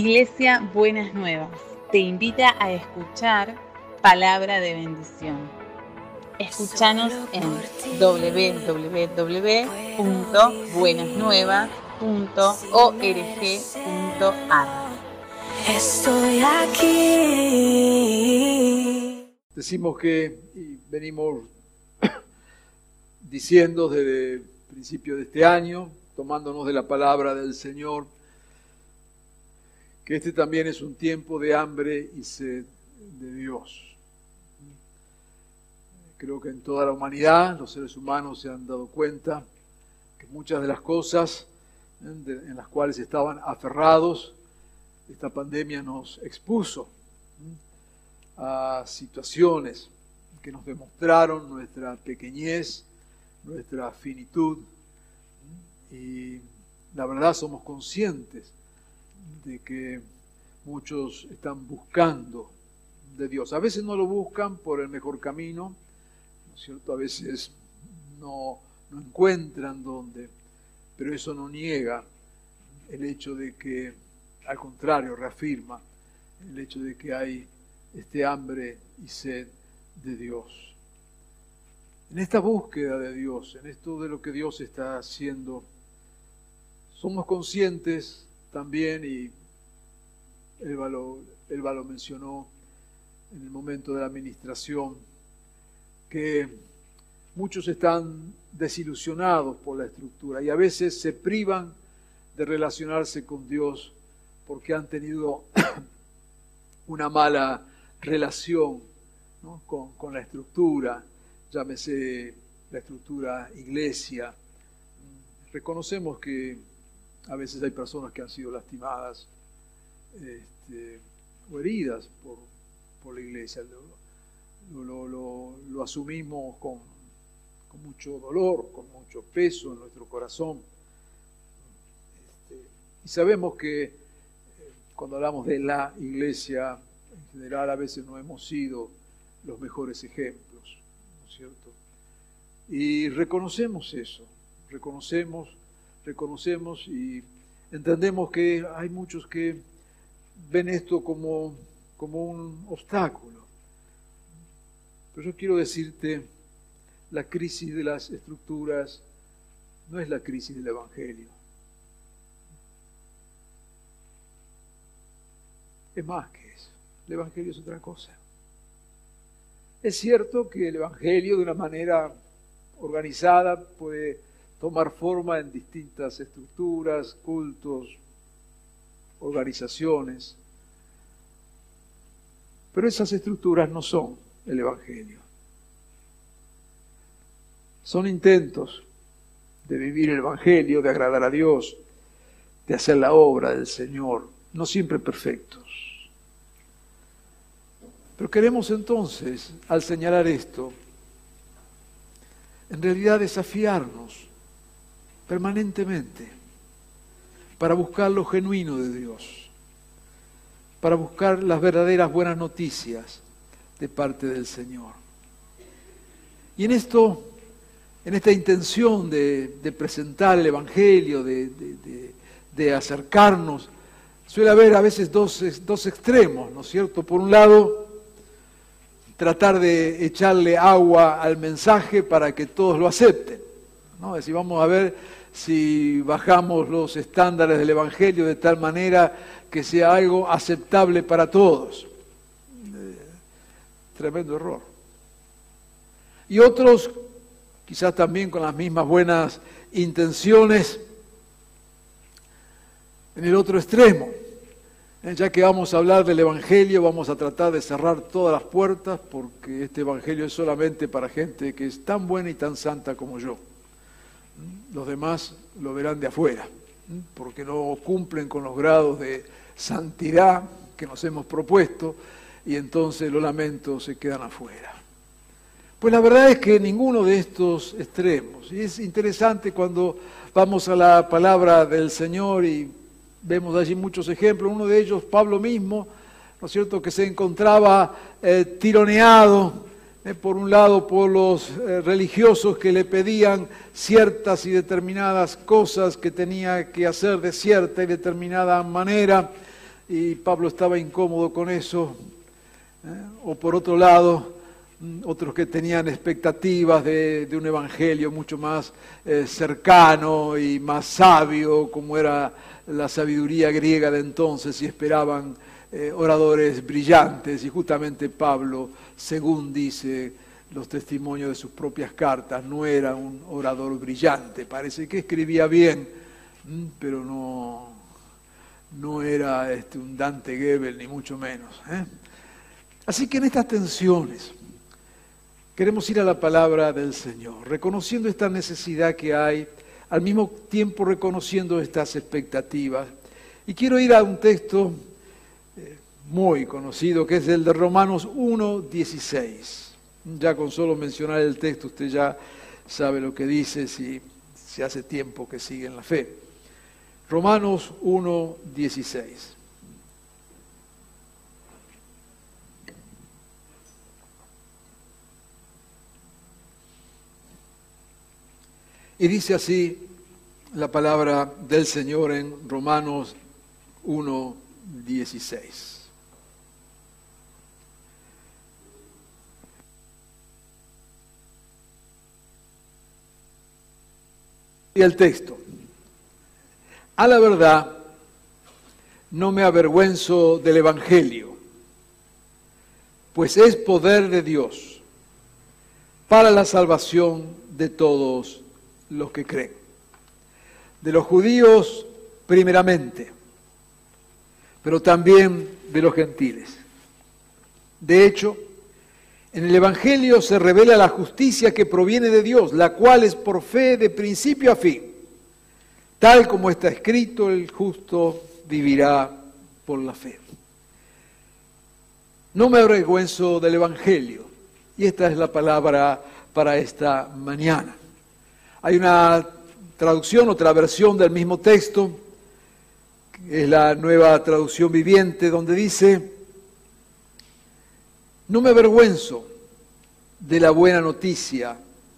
Iglesia Buenas Nuevas te invita a escuchar palabra de bendición. Escúchanos en www.buenasnuevas.org.ar. Estoy aquí. Decimos que y venimos diciendo desde el principio de este año, tomándonos de la palabra del Señor, que este también es un tiempo de hambre y sed de Dios. Creo que en toda la humanidad los seres humanos se han dado cuenta que muchas de las cosas en las cuales estaban aferrados, esta pandemia nos expuso a situaciones que nos demostraron nuestra pequeñez, nuestra finitud, y la verdad somos conscientes de que muchos están buscando de Dios. A veces no lo buscan por el mejor camino, ¿no es cierto? A veces no, no encuentran dónde, pero eso no niega el hecho de que, al contrario, reafirma el hecho de que hay este hambre y sed de Dios. En esta búsqueda de Dios, en esto de lo que Dios está haciendo, somos conscientes también, y Elba lo, lo mencionó en el momento de la administración, que muchos están desilusionados por la estructura y a veces se privan de relacionarse con Dios porque han tenido una mala relación con, con, la estructura, llámese la estructura iglesia. Reconocemos que a veces hay personas que han sido lastimadas este, o heridas por, por la iglesia. Lo, lo, lo, asumimos con, con, mucho dolor, con mucho peso en nuestro corazón. Este, y sabemos que eh, cuando hablamos de la iglesia, en general a veces no hemos sido los mejores ejemplos, ¿no es cierto? Y reconocemos eso, reconocemos, reconocemos y entendemos que hay muchos que ven esto como, como un obstáculo. Pero yo quiero decirte, la crisis de las estructuras no es la crisis del Evangelio. Es más que eso. El Evangelio es otra cosa. Es cierto que el Evangelio de una manera organizada puede tomar forma en distintas estructuras, cultos, organizaciones, pero esas estructuras no son el Evangelio. Son intentos de vivir el Evangelio, de agradar a Dios, de hacer la obra del Señor, no siempre perfectos. Pero queremos entonces, al señalar esto, en realidad desafiarnos permanentemente para buscar lo genuino de Dios para buscar las verdaderas buenas noticias de parte del Señor. Y en esto, en esta intención de, presentar el Evangelio, de, acercarnos, suele haber a veces dos, dos extremos, ¿no es cierto? Por un lado, tratar de echarle agua al mensaje para que todos lo acepten. ¿No? Es decir, vamos a ver si bajamos los estándares del Evangelio de tal manera que sea algo aceptable para todos. Eh, tremendo error. Y otros, quizás también con las mismas buenas intenciones, en el otro extremo. Eh, ya que vamos a hablar del Evangelio, vamos a tratar de cerrar todas las puertas porque este Evangelio es solamente para gente que es tan buena y tan santa como yo. Los demás lo verán de afuera porque no cumplen con los grados de santidad que nos hemos propuesto y entonces los lamentos se quedan afuera. Pues la verdad es que ninguno de estos extremos, y es interesante cuando vamos a la palabra del Señor y vemos allí muchos ejemplos, uno de ellos Pablo mismo, ¿no es cierto?, que se encontraba eh, tironeado por un lado por los eh, religiosos que le pedían ciertas y determinadas cosas que tenía que hacer de cierta y determinada manera, y Pablo estaba incómodo con eso, ¿eh? o por otro lado, mm, otros que tenían expectativas de, un evangelio mucho más eh, cercano y más sabio, como era la sabiduría griega de entonces, y esperaban eh, oradores brillantes, y justamente Pablo, según dice los testimonios de sus propias cartas, no era un orador brillante, parece que escribía bien, mm, pero no, no era este, un Dante Gebel, ni mucho menos. ¿eh? Así que en estas tensiones queremos ir a la palabra del Señor, reconociendo esta necesidad que hay, al mismo tiempo reconociendo estas expectativas. Y quiero ir a un texto muy conocido, que es el de Romanos 1, 16. Ya con solo mencionar el texto usted ya sabe lo que dice si, si hace tiempo que sigue en la fe. Romanos 1, 16. Y dice así la palabra del Señor en Romanos 1, Y el texto. A la verdad, no me avergüenzo del Evangelio, pues es poder de Dios para la salvación de todos los que creen. De los judíos primeramente, pero también de los gentiles. De hecho, en el Evangelio se revela la justicia que proviene de Dios, la cual es por fe de principio a fin. Tal como está escrito, el justo vivirá por la fe. No me avergüenzo del Evangelio. Y esta es la palabra para esta mañana. Hay una traducción, otra versión del mismo texto, que es la nueva traducción viviente, donde dice, no me avergüenzo de la buena noticia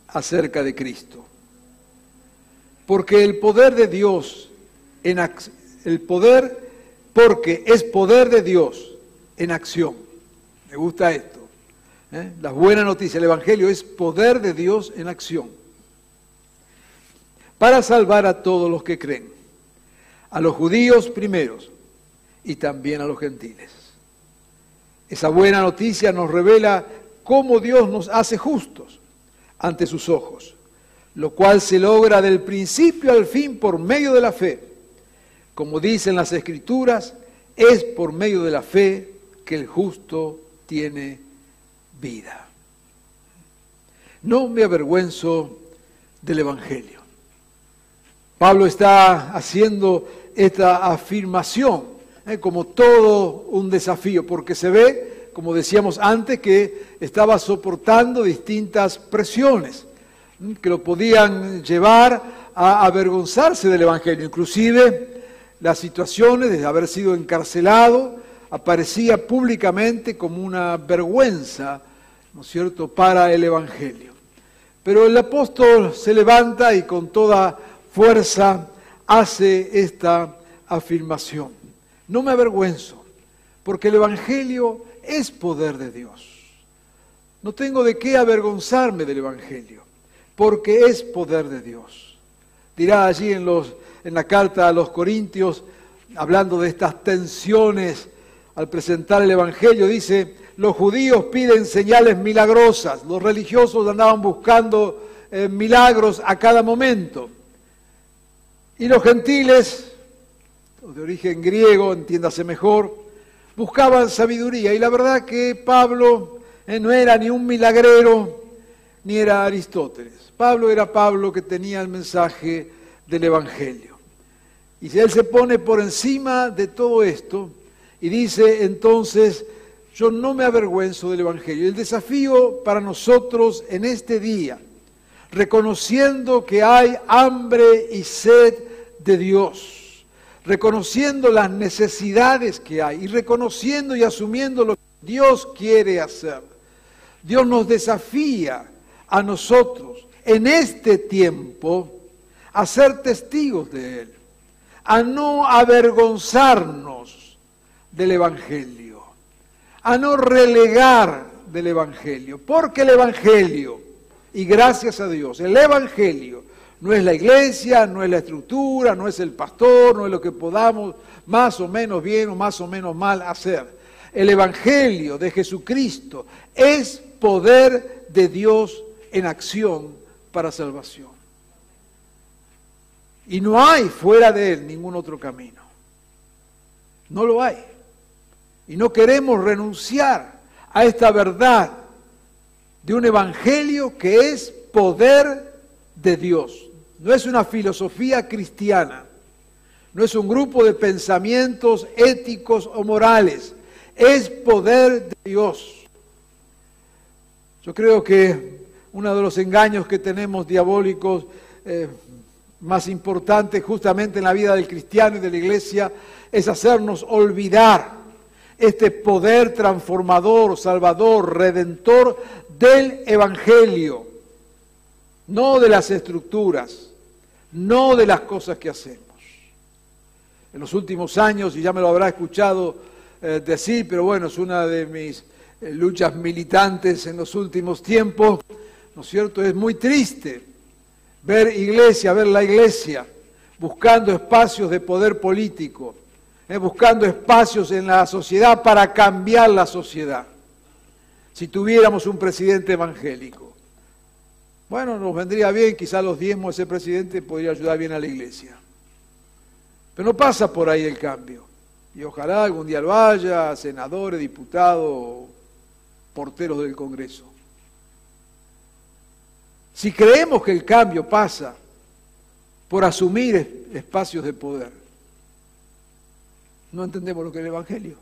acerca de Cristo, porque el poder de Dios en el poder porque es poder de Dios en acción. Me gusta esto. ¿eh? La buena noticia, el Evangelio es poder de Dios en acción. Para salvar a todos los que creen, a los judíos primeros y también a los gentiles. Esa buena noticia nos revela cómo Dios nos hace justos ante sus ojos, lo cual se logra del principio al fin por medio de la fe. Como dicen las escrituras, es por medio de la fe que el justo tiene vida. No me avergüenzo del Evangelio. Pablo está haciendo esta afirmación ¿eh? como todo un desafío, porque se ve, como decíamos antes, que estaba soportando distintas presiones que lo podían llevar a avergonzarse del Evangelio. Inclusive las situaciones de haber sido encarcelado aparecía públicamente como una vergüenza, ¿no es cierto?, para el Evangelio. Pero el apóstol se levanta y con toda fuerza hace esta afirmación. No me avergüenzo, porque el Evangelio es poder de Dios. No tengo de qué avergonzarme del Evangelio, porque es poder de Dios. Dirá allí en, la carta a los Corintios, hablando de estas tensiones al presentar el Evangelio, dice, los judíos piden señales milagrosas, los religiosos andaban buscando eh, milagros a cada momento. Y los gentiles de origen griego, entiéndase mejor, buscaban sabiduría. Y la verdad que Pablo eh, no era ni un milagrero, ni era Aristóteles. Pablo era Pablo que tenía el mensaje del Evangelio. Y si él se pone por encima de todo esto y dice entonces, yo no me avergüenzo del Evangelio. El desafío para nosotros en este día, reconociendo que hay hambre y sed de Dios reconociendo las necesidades que hay y reconociendo y asumiendo lo que Dios quiere hacer. Dios nos desafía a nosotros en este tiempo a ser testigos de Él, a no avergonzarnos del Evangelio, a no relegar del Evangelio, porque el Evangelio, y gracias a Dios, el Evangelio no es la iglesia, no es la estructura, no es el pastor, no es lo que podamos más o menos bien o más o menos mal hacer. El Evangelio de Jesucristo es poder de Dios en acción para salvación. Y no hay fuera de él ningún otro camino. No lo hay. Y no queremos renunciar a esta verdad de un evangelio que es poder de Dios. No es una filosofía cristiana, no es un grupo de pensamientos éticos o morales, es poder de Dios. Yo creo que uno de los engaños que tenemos diabólicos eh, más importantes justamente en la vida del cristiano y de la iglesia es hacernos olvidar este poder transformador, salvador, redentor del Evangelio, no de las estructuras, no de las cosas que hacemos. En los últimos años, y ya me lo habrá escuchado eh, decir, pero bueno, es una de mis eh, luchas militantes en los últimos tiempos, ¿no es cierto? Es muy triste ver iglesia, ver la iglesia buscando espacios de poder político, eh, buscando espacios en la sociedad para cambiar la sociedad. Si tuviéramos un presidente evangélico, bueno, nos vendría bien, quizás los diezmos de ese presidente podría ayudar bien a la iglesia. Pero no pasa por ahí el cambio. Y ojalá algún día lo haya, senadores, diputados, porteros del Congreso. Si creemos que el cambio pasa por asumir espacios de poder, no entendemos lo que es el Evangelio.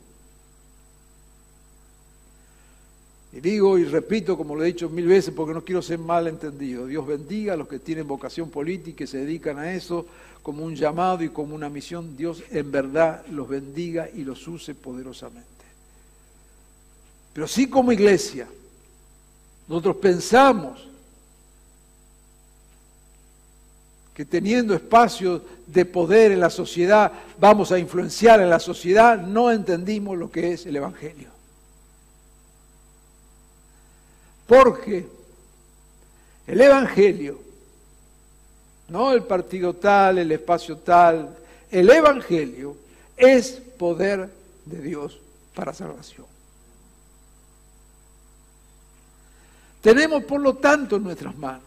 Y digo y repito, como lo he dicho mil veces, porque no quiero ser mal entendido. Dios bendiga a los que tienen vocación política y se dedican a eso como un llamado y como una misión. Dios en verdad los bendiga y los use poderosamente. Pero sí como iglesia, nosotros pensamos que teniendo espacios de poder en la sociedad vamos a influenciar en la sociedad, no entendimos lo que es el Evangelio. Porque el Evangelio, no el partido tal, el espacio tal, el Evangelio es poder de Dios para salvación. Tenemos por lo tanto en nuestras manos,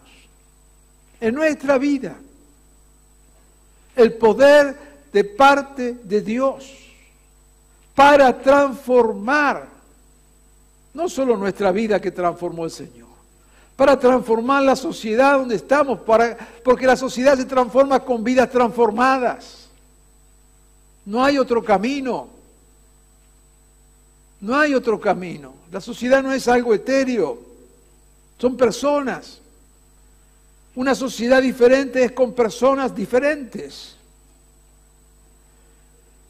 en nuestra vida, el poder de parte de Dios para transformar no solo nuestra vida que transformó el Señor, para transformar la sociedad donde estamos, para, porque la sociedad se transforma con vidas transformadas. No hay otro camino. No hay otro camino. La sociedad no es algo etéreo, son personas. Una sociedad diferente es con personas diferentes.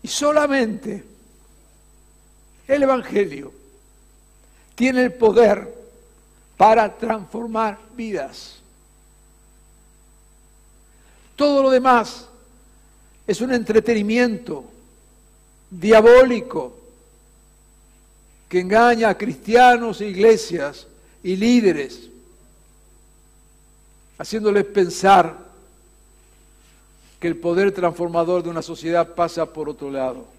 Y solamente el Evangelio tiene el poder para transformar vidas. Todo lo demás es un entretenimiento diabólico que engaña a cristianos iglesias y líderes haciéndoles pensar que el poder transformador de una sociedad pasa por otro lado.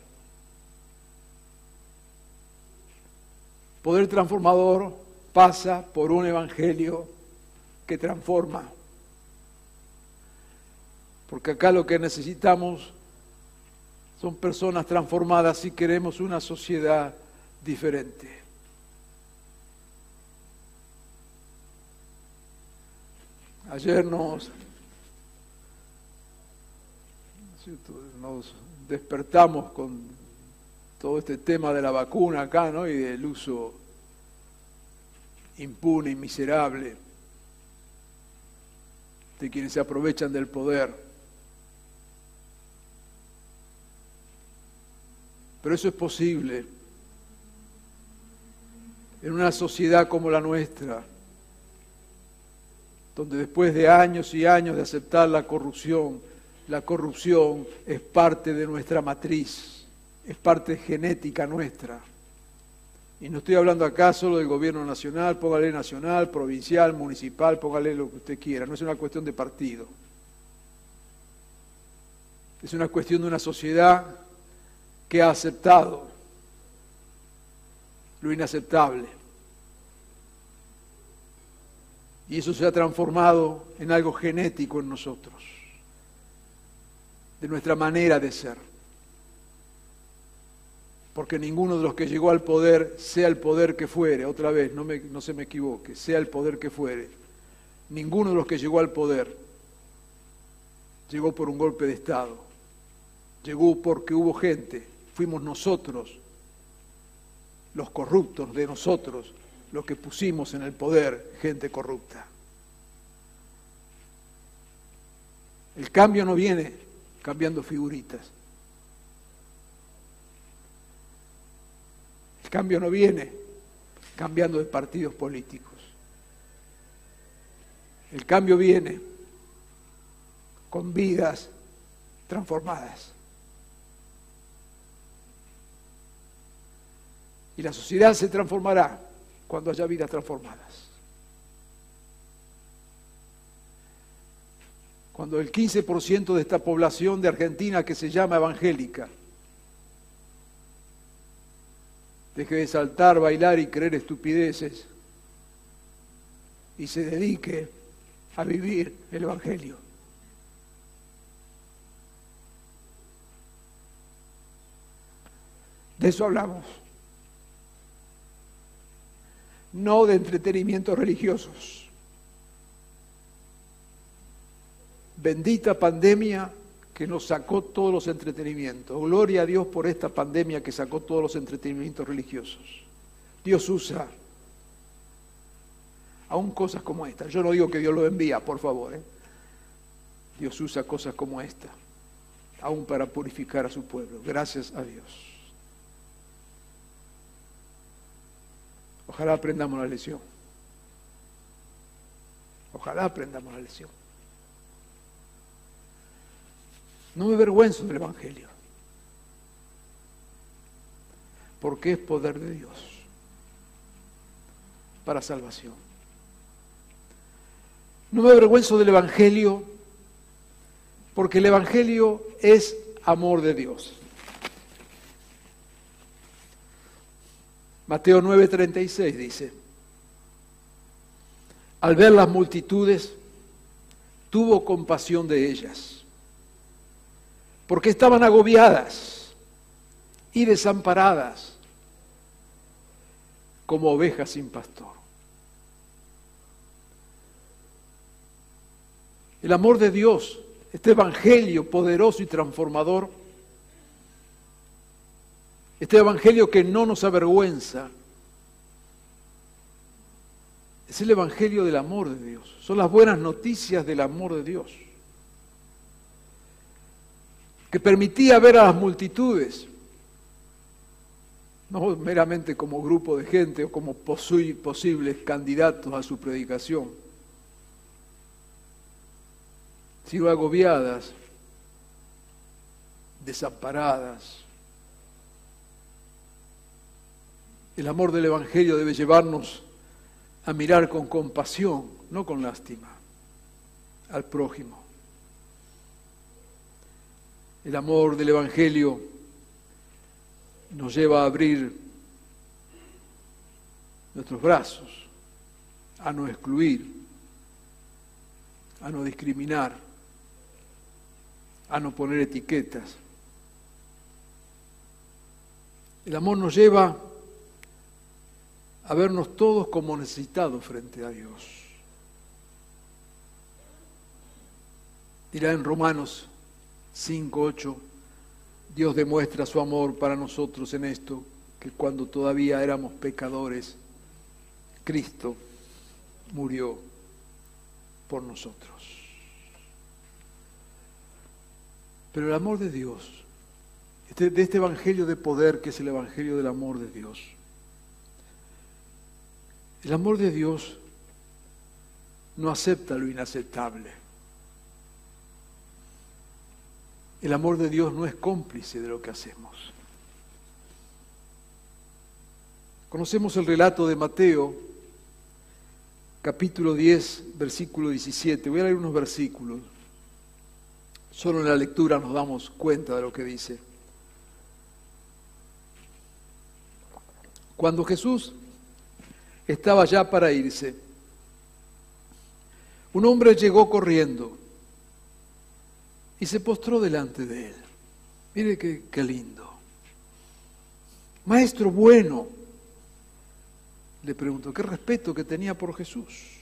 Poder transformador pasa por un evangelio que transforma. Porque acá lo que necesitamos son personas transformadas si queremos una sociedad diferente. Ayer nos, nos despertamos con todo este tema de la vacuna acá, ¿no? Y del uso impune y miserable de quienes se aprovechan del poder. Pero eso es posible en una sociedad como la nuestra donde después de años y años de aceptar la corrupción, la corrupción es parte de nuestra matriz, es parte genética nuestra. Y no estoy hablando acá solo del gobierno nacional, póngale nacional, provincial, municipal, póngale lo que usted quiera. No es una cuestión de partido. Es una cuestión de una sociedad que ha aceptado lo inaceptable. Y eso se ha transformado en algo genético en nosotros, de nuestra manera de ser. Porque ninguno de los que llegó al poder, sea el poder que fuere, otra vez, no, se me equivoque, sea el poder que fuere, ninguno de los que llegó al poder llegó por un golpe de Estado, llegó porque hubo gente, fuimos nosotros, los corruptos de nosotros, los que pusimos en el poder gente corrupta. El cambio no viene cambiando figuritas. Cambio no viene cambiando de partidos políticos. El cambio viene con vidas transformadas. Y la sociedad se transformará cuando haya vidas transformadas. Cuando el 15% de esta población de Argentina que se llama evangélica deje de saltar, bailar y creer estupideces y se dedique a vivir el Evangelio. De eso hablamos no de entretenimientos religiosos. Bendita pandemia que nos sacó todos los entretenimientos. Gloria a Dios por esta pandemia que sacó todos los entretenimientos religiosos. Dios usa aún cosas como esta. Yo no digo que Dios lo envía, por favor. ¿eh? Dios usa cosas como esta, aún para purificar a su pueblo. Gracias a Dios. Ojalá aprendamos la lección. Ojalá aprendamos la lección. No me avergüenzo del Evangelio, porque es poder de Dios para salvación. No me avergüenzo del Evangelio, porque el Evangelio es amor de Dios. Mateo 9:36 dice, al ver las multitudes, tuvo compasión de ellas, porque estaban agobiadas y desamparadas como ovejas sin pastor. El amor de Dios, este Evangelio poderoso y transformador, este Evangelio que no nos avergüenza es el Evangelio del amor de Dios. Son las buenas noticias del amor de Dios. Que permitía ver a las multitudes, no meramente como grupo de gente o como posibles candidatos a su predicación, sino agobiadas, desamparadas, El amor del Evangelio debe llevarnos a mirar con compasión, no con lástima, al prójimo. El amor del Evangelio nos lleva a abrir nuestros brazos, a no excluir, a no discriminar, a no poner etiquetas. El amor nos lleva a vernos todos como necesitados frente a Dios. Dirá en Romanos 5, 8, Dios demuestra su amor para nosotros en esto, que cuando todavía éramos pecadores, Cristo murió por nosotros. Pero el amor de Dios, este, de este Evangelio de poder que es el Evangelio del amor de Dios, el amor de Dios no acepta lo inaceptable. El amor de Dios no es cómplice de lo que hacemos. Conocemos el relato de Mateo, capítulo 10, versículo 17. Voy a leer unos versículos. Solo en la lectura nos damos cuenta de lo que dice. Cuando Jesús estaba ya para irse, un hombre llegó corriendo y se postró delante de él. Mire qué, qué lindo. Maestro bueno, le preguntó, qué respeto que tenía por Jesús.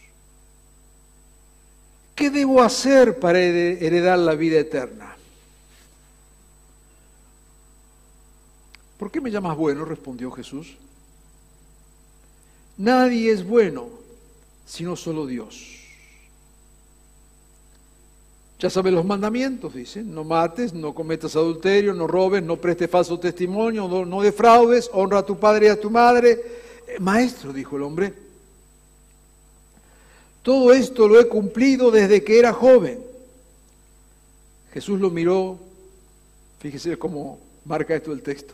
¿Qué debo hacer para heredar la vida eterna? ¿Por qué me llamas bueno? respondió Jesús. Nadie es bueno sino solo Dios. Ya sabes los mandamientos, dice, no mates, no cometas adulterio, no robes, no prestes falso testimonio, no, no defraudes, honra a tu padre y a tu madre. Eh, maestro, dijo el hombre, todo esto lo he cumplido desde que era joven. Jesús lo miró, fíjese cómo marca esto el texto.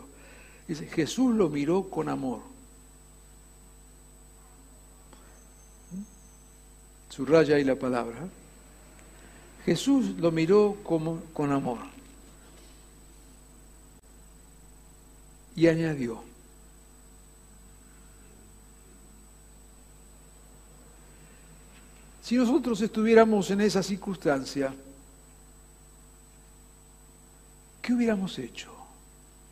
Dice, Jesús lo miró con amor. Subraya ahí la palabra. Jesús lo miró como, con amor y añadió, si nosotros estuviéramos en esa circunstancia, ¿qué hubiéramos hecho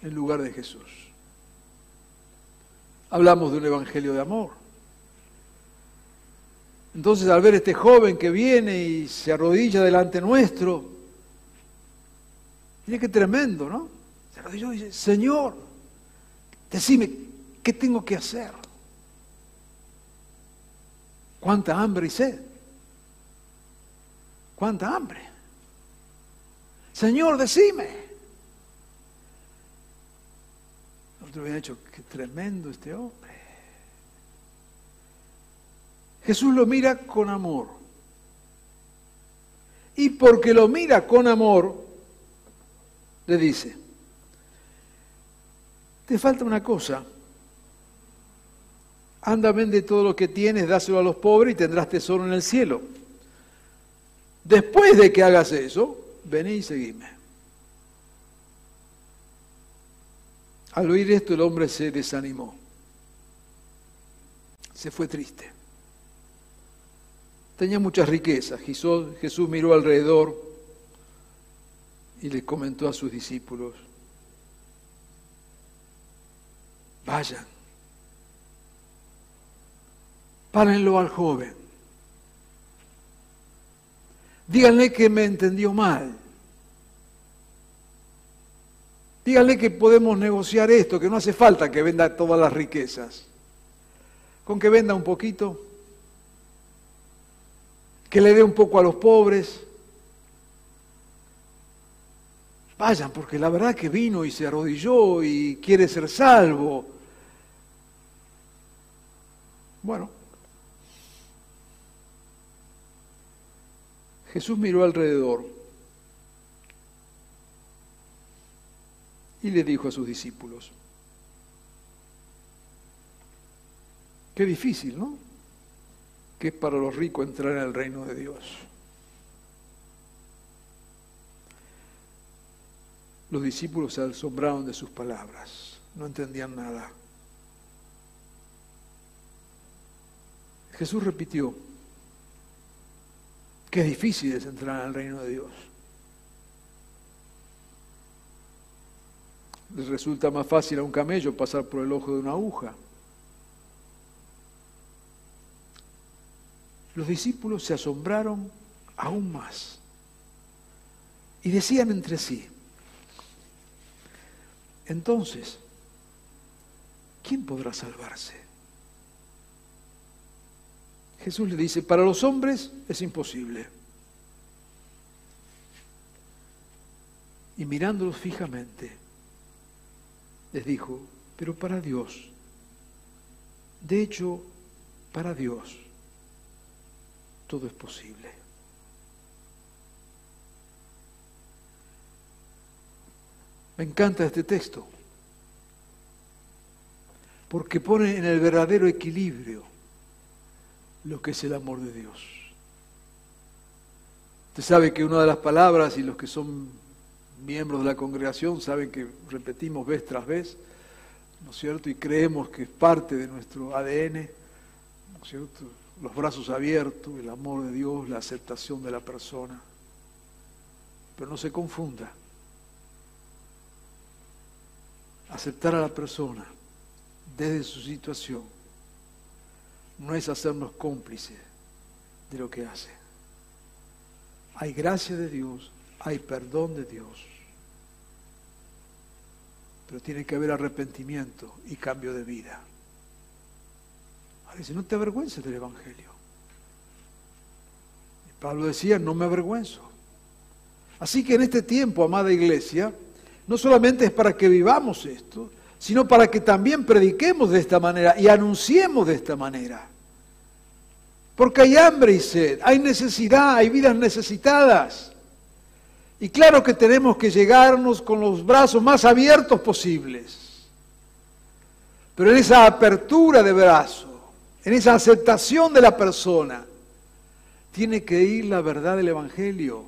en lugar de Jesús? Hablamos de un evangelio de amor. Entonces al ver este joven que viene y se arrodilla delante nuestro, mire qué tremendo, ¿no? Se arrodilló y dice, Señor, decime, ¿qué tengo que hacer? ¿Cuánta hambre y sed? ¿Cuánta hambre? Señor, decime. Nosotros habían dicho, qué tremendo este hombre. Jesús lo mira con amor. Y porque lo mira con amor, le dice, te falta una cosa. Anda, vende todo lo que tienes, dáselo a los pobres y tendrás tesoro en el cielo. Después de que hagas eso, vení y seguime. Al oír esto el hombre se desanimó. Se fue triste. Tenía muchas riquezas. Jesús, miró alrededor y le comentó a sus discípulos, vayan, párenlo al joven, díganle que me entendió mal, díganle que podemos negociar esto, que no hace falta que venda todas las riquezas, con que venda un poquito que le dé un poco a los pobres. Vayan, porque la verdad que vino y se arrodilló y quiere ser salvo. Bueno, Jesús miró alrededor y le dijo a sus discípulos, qué difícil, ¿no? Que es para los ricos entrar en el reino de Dios. Los discípulos se asombraron de sus palabras, no entendían nada. Jesús repitió, que es difícil es entrar en el reino de Dios. Les resulta más fácil a un camello pasar por el ojo de una aguja. Los discípulos se asombraron aún más y decían entre sí, entonces, ¿quién podrá salvarse? Jesús le dice, para los hombres es imposible. Y mirándolos fijamente, les dijo, pero para Dios, de hecho, para Dios, todo es posible. Me encanta este texto, porque pone en el verdadero equilibrio lo que es el amor de Dios. Usted sabe que una de las palabras, y los que son miembros de la congregación saben que repetimos vez tras vez, ¿no es cierto? Y creemos que es parte de nuestro ADN, ¿no es cierto? Los brazos abiertos, el amor de Dios, la aceptación de la persona. Pero no se confunda. Aceptar a la persona desde su situación no es hacernos cómplices de lo que hace. Hay gracia de Dios, hay perdón de Dios, pero tiene que haber arrepentimiento y cambio de vida. Ahora dice, no te avergüences del Evangelio. Y Pablo decía, no me avergüenzo. Así que en este tiempo, amada iglesia, no solamente es para que vivamos esto, sino para que también prediquemos de esta manera y anunciemos de esta manera. Porque hay hambre y sed, hay necesidad, hay vidas necesitadas. Y claro que tenemos que llegarnos con los brazos más abiertos posibles. Pero en esa apertura de brazo, en esa aceptación de la persona, tiene que ir la verdad del Evangelio.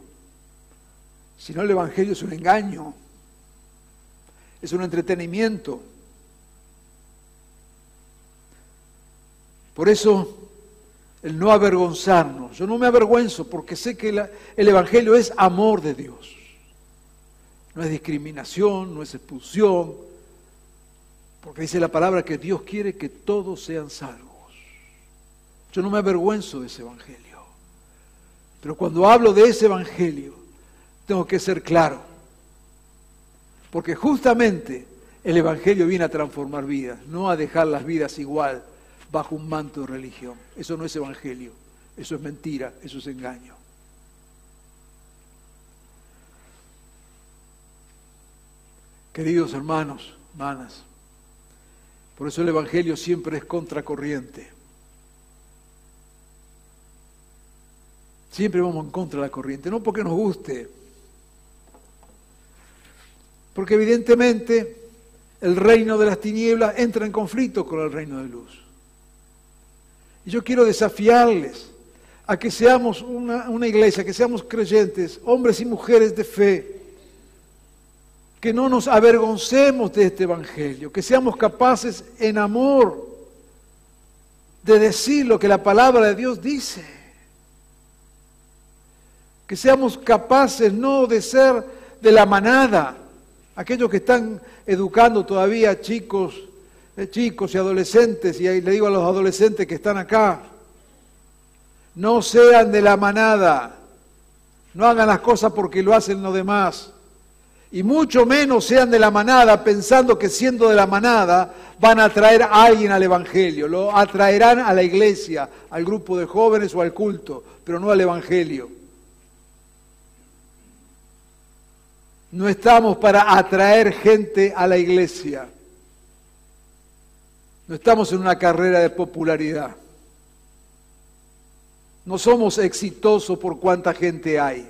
Si no, el Evangelio es un engaño, es un entretenimiento. Por eso el no avergonzarnos. Yo no me avergüenzo porque sé que el Evangelio es amor de Dios. No es discriminación, no es expulsión, porque dice la palabra que Dios quiere que todos sean salvos. Yo no me avergüenzo de ese Evangelio. Pero cuando hablo de ese Evangelio, tengo que ser claro. Porque justamente el Evangelio viene a transformar vidas, no a dejar las vidas igual bajo un manto de religión. Eso no es evangelio, eso es mentira, eso es engaño. Queridos hermanos, hermanas, por eso el Evangelio siempre es contracorriente. Siempre vamos en contra de la corriente, no porque nos guste, porque evidentemente el reino de las tinieblas entra en conflicto con el reino de luz. Y yo quiero desafiarles a que seamos una, iglesia, que seamos creyentes, hombres y mujeres de fe, que no nos avergoncemos de este Evangelio, que seamos capaces en amor de decir lo que la palabra de Dios dice, que seamos capaces no de ser de la manada, aquellos que están educando todavía chicos chicos y adolescentes, y ahí le digo a los adolescentes que están acá, no sean de la manada, no hagan las cosas porque lo hacen los demás, y mucho menos sean de la manada pensando que siendo de la manada van a atraer a alguien al Evangelio, lo atraerán a la iglesia, al grupo de jóvenes o al culto, pero no al Evangelio. No estamos para atraer gente a la iglesia. No estamos en una carrera de popularidad. No somos exitosos por cuánta gente hay.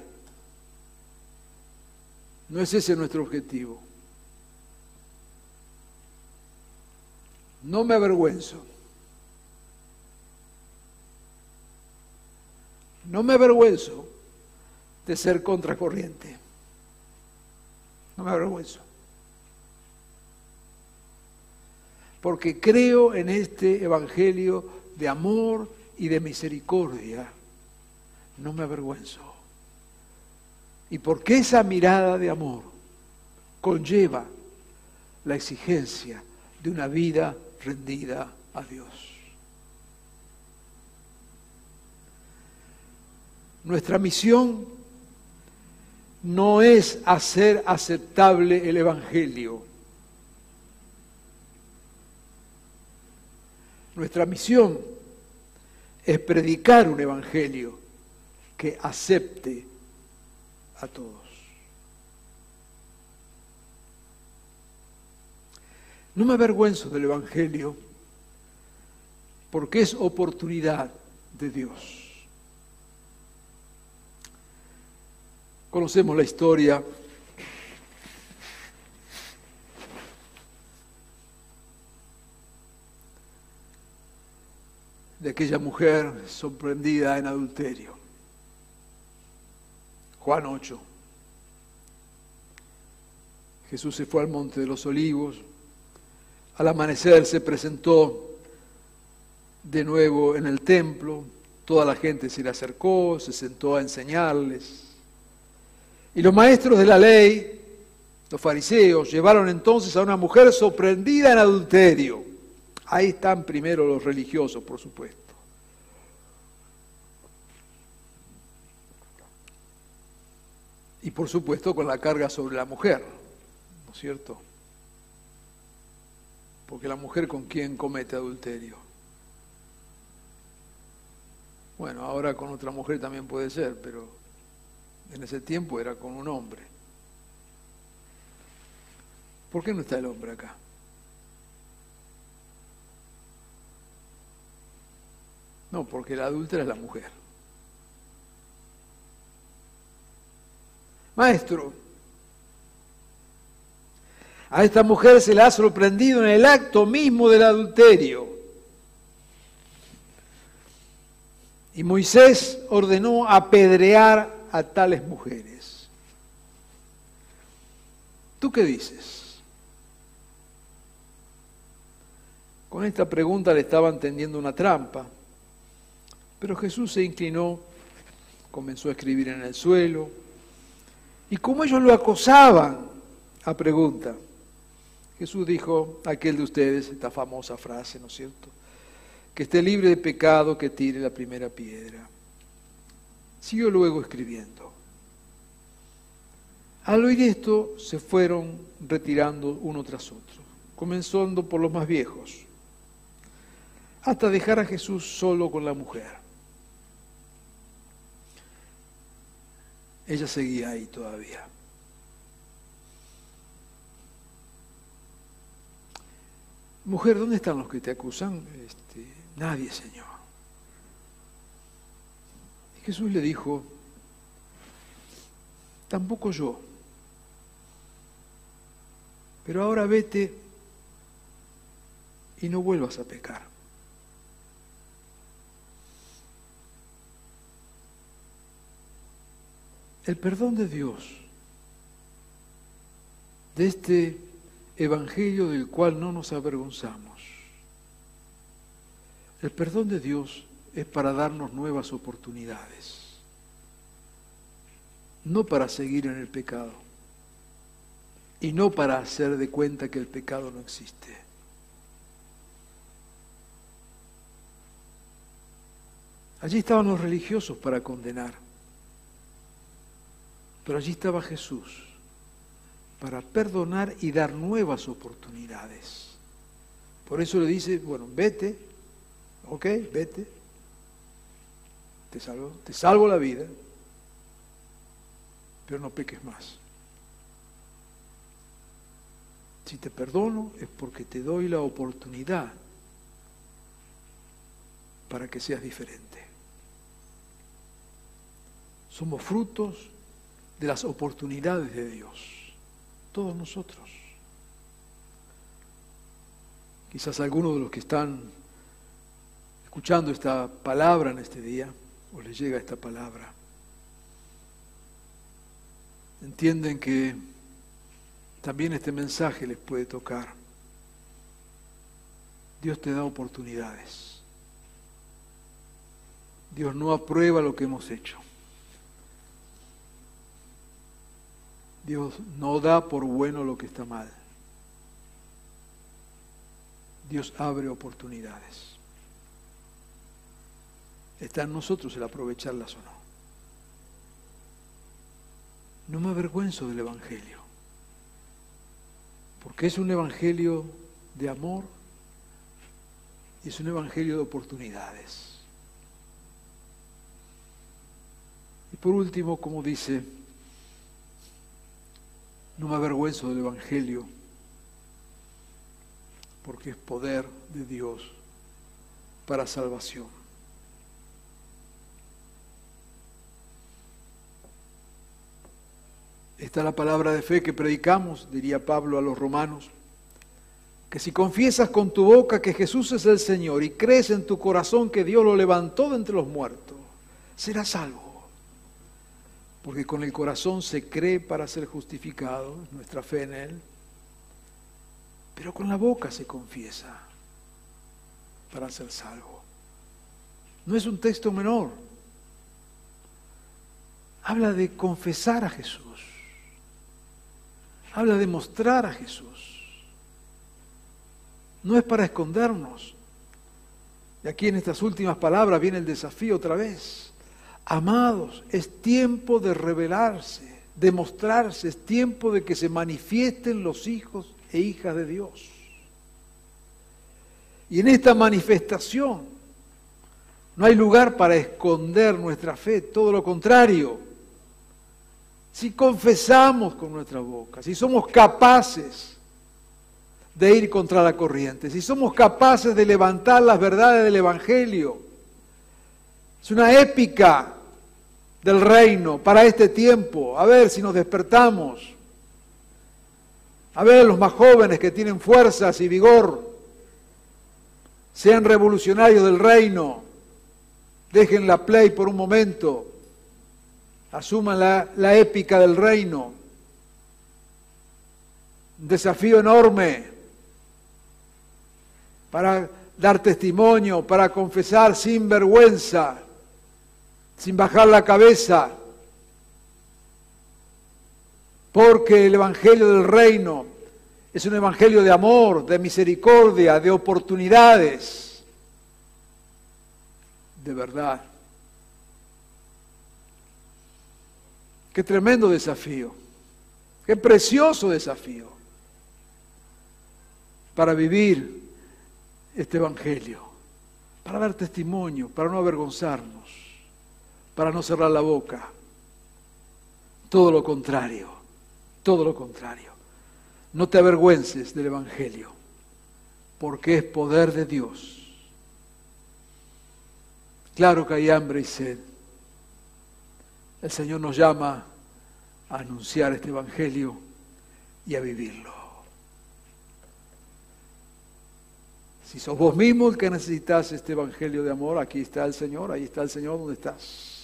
No es ese nuestro objetivo. No me avergüenzo. No me avergüenzo de ser contracorriente. No me avergüenzo. porque creo en este Evangelio de amor y de misericordia. No me avergüenzo. Y porque esa mirada de amor conlleva la exigencia de una vida rendida a Dios. Nuestra misión no es hacer aceptable el Evangelio, Nuestra misión es predicar un evangelio que acepte a todos. No me avergüenzo del evangelio porque es oportunidad de Dios. Conocemos la historia de aquella mujer sorprendida en adulterio. Juan 8. Jesús se fue al monte de los olivos. Al amanecer se presentó de nuevo en el templo. Toda la gente se le acercó, se sentó a enseñarles. Y los maestros de la ley, los fariseos, llevaron entonces a una mujer sorprendida en adulterio. Ahí están primero los religiosos, por supuesto. Y por supuesto con la carga sobre la mujer, ¿no es cierto? Porque la mujer con quien comete adulterio. Bueno, ahora con otra mujer también puede ser, pero en ese tiempo era con un hombre. ¿Por qué no está el hombre acá? No, porque la adúltera es la mujer. Maestro, a esta mujer se la ha sorprendido en el acto mismo del adulterio. Y Moisés ordenó apedrear a tales mujeres. ¿Tú qué dices? Con esta pregunta le estaban tendiendo una trampa. Pero Jesús se inclinó, comenzó a escribir en el suelo, y como ellos lo acosaban a pregunta, Jesús dijo aquel de ustedes, esta famosa frase, ¿no es cierto? Que esté libre de pecado, que tire la primera piedra. Siguió luego escribiendo. Al oír esto, se fueron retirando uno tras otro, comenzando por los más viejos, hasta dejar a Jesús solo con la mujer. ella seguía ahí todavía. Mujer, ¿dónde están los que te acusan? Este, nadie, Señor. Y Jesús le dijo, tampoco yo. Pero ahora vete y no vuelvas a pecar. el perdón de Dios, de este Evangelio del cual no nos avergonzamos. El perdón de Dios es para darnos nuevas oportunidades, no para seguir en el pecado y no para hacer de cuenta que el pecado no existe. Allí estaban los religiosos para condenar. Pero allí estaba Jesús para perdonar y dar nuevas oportunidades. Por eso le dice, bueno, vete, ok, vete, te salvo, te salvo la vida, pero no peques más. Si te perdono es porque te doy la oportunidad para que seas diferente. Somos frutos de las oportunidades de Dios. Todos nosotros. Quizás algunos de los que están escuchando esta palabra en este día, o les llega esta palabra, entienden que también este mensaje les puede tocar. Dios te da oportunidades. Dios no aprueba lo que hemos hecho. Dios no da por bueno lo que está mal. Dios abre oportunidades. Está en nosotros el aprovecharlas o no. No me avergüenzo del Evangelio, porque es un Evangelio de amor y es un Evangelio de oportunidades. Y por último, como dice no me avergüenzo del Evangelio, porque es poder de Dios para salvación. Esta es la palabra de fe que predicamos, diría Pablo a los romanos, que si confiesas con tu boca que Jesús es el Señor y crees en tu corazón que Dios lo levantó de entre los muertos, serás salvo. Porque con el corazón se cree para ser justificado, nuestra fe en Él, pero con la boca se confiesa para ser salvo. No es un texto menor. Habla de confesar a Jesús. Habla de mostrar a Jesús. No es para escondernos. Y aquí en estas últimas palabras viene el desafío otra vez. Amados, es tiempo de revelarse, de mostrarse, es tiempo de que se manifiesten los hijos e hijas de Dios. Y en esta manifestación no hay lugar para esconder nuestra fe, todo lo contrario. Si confesamos con nuestra boca, si somos capaces de ir contra la corriente, si somos capaces de levantar las verdades del Evangelio, es una épica del reino para este tiempo. A ver si nos despertamos. A ver los más jóvenes que tienen fuerzas y vigor. Sean revolucionarios del reino. Dejen la play por un momento. Asuman la, la épica del reino. Un desafío enorme para dar testimonio, para confesar sin vergüenza, sin bajar la cabeza, porque el Evangelio del Reino es un Evangelio de amor, de misericordia, de oportunidades, de verdad. Qué tremendo desafío, qué precioso desafío para vivir este Evangelio, para dar testimonio, para no avergonzarnos, para no cerrar la boca. Todo lo contrario, todo lo contrario. No te avergüences del Evangelio, porque es poder de Dios. Claro que hay hambre y sed. El Señor nos llama a anunciar este Evangelio y a vivirlo. Si sos vos mismo el que necesitas este Evangelio de amor, aquí está el Señor, ahí está el Señor donde estás.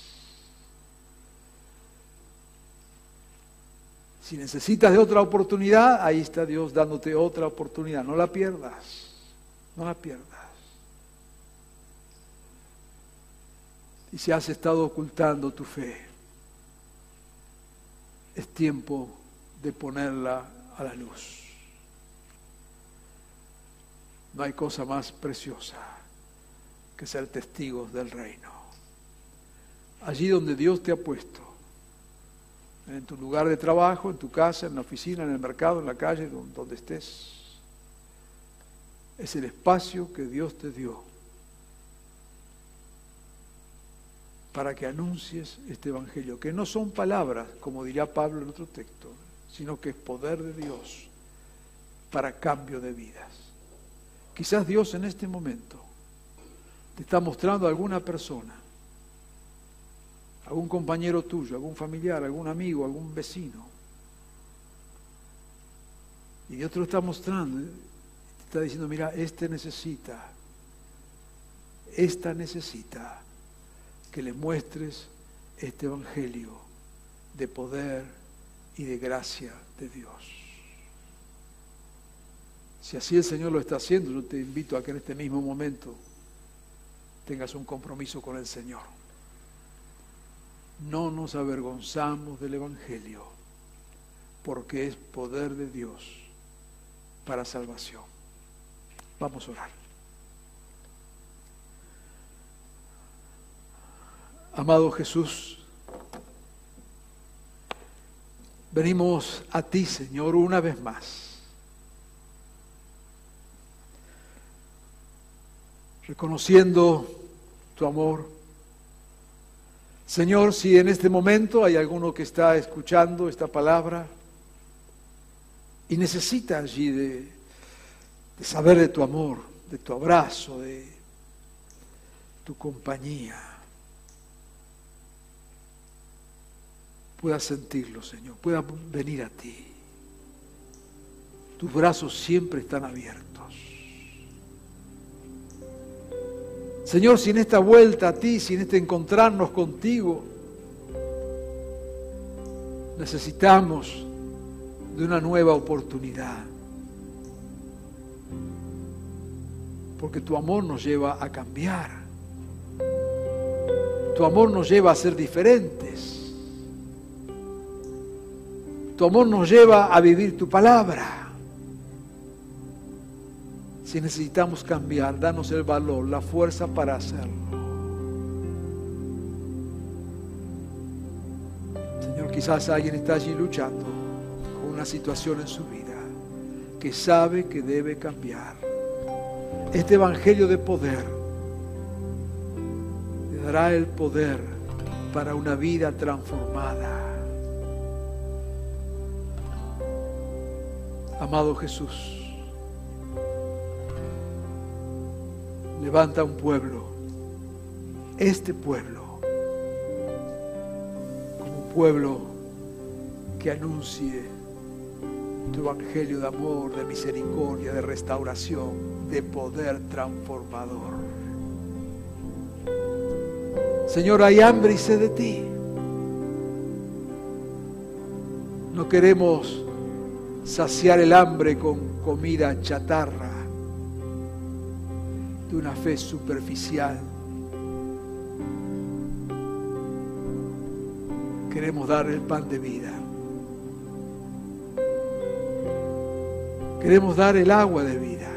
Si necesitas de otra oportunidad, ahí está Dios dándote otra oportunidad. No la pierdas, no la pierdas. Y si has estado ocultando tu fe, es tiempo de ponerla a la luz. No hay cosa más preciosa que ser testigos del reino. Allí donde Dios te ha puesto, en tu lugar de trabajo, en tu casa, en la oficina, en el mercado, en la calle, donde estés. Es el espacio que Dios te dio para que anuncies este Evangelio, que no son palabras, como diría Pablo en otro texto, sino que es poder de Dios para cambio de vidas. Quizás Dios en este momento te está mostrando a alguna persona algún compañero tuyo, algún familiar, algún amigo, algún vecino. Y Dios te lo está mostrando, te está diciendo, mira, este necesita, esta necesita que le muestres este Evangelio de poder y de gracia de Dios. Si así el Señor lo está haciendo, yo te invito a que en este mismo momento tengas un compromiso con el Señor no nos avergonzamos del Evangelio, porque es poder de Dios para salvación. Vamos a orar. Amado Jesús, venimos a ti, Señor, una vez más. Reconociendo tu amor, Señor, si en este momento hay alguno que está escuchando esta palabra y necesita allí de, saber de tu amor, de tu abrazo, de tu compañía, pueda sentirlo, Señor, pueda venir a ti. tus brazos siempre están abiertos. Señor, si en esta vuelta a ti, si en este encontrarnos contigo, necesitamos de una nueva oportunidad. Porque tu amor nos lleva a cambiar. Tu amor nos lleva a ser diferentes. Tu amor nos lleva a vivir tu palabra. Si necesitamos cambiar, danos el valor, la fuerza para hacerlo. Señor, quizás alguien está allí luchando con una situación en su vida que sabe que debe cambiar. Este Evangelio de poder le dará el poder para una vida transformada. Amado Jesús, levanta un pueblo, este pueblo, como un pueblo que anuncie tu evangelio de amor, de misericordia, de restauración, de poder transformador. Señor, hay hambre y sed de ti. No queremos saciar el hambre con comida chatarra de una fe superficial. Queremos dar el pan de vida. Queremos dar el agua de vida.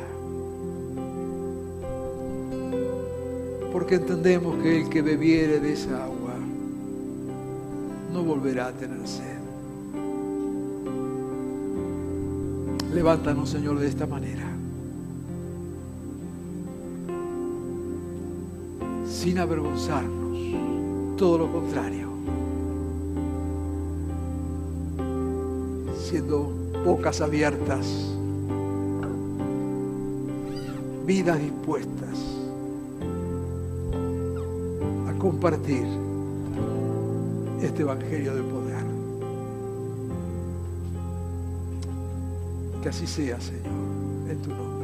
Porque entendemos que el que bebiere de esa agua no volverá a tener sed. Levántanos, Señor, de esta manera. Sin avergonzarnos. Todo lo contrario. Siendo bocas abiertas. Vidas dispuestas a compartir este Evangelio de poder. Que así sea, Señor, en tu nombre.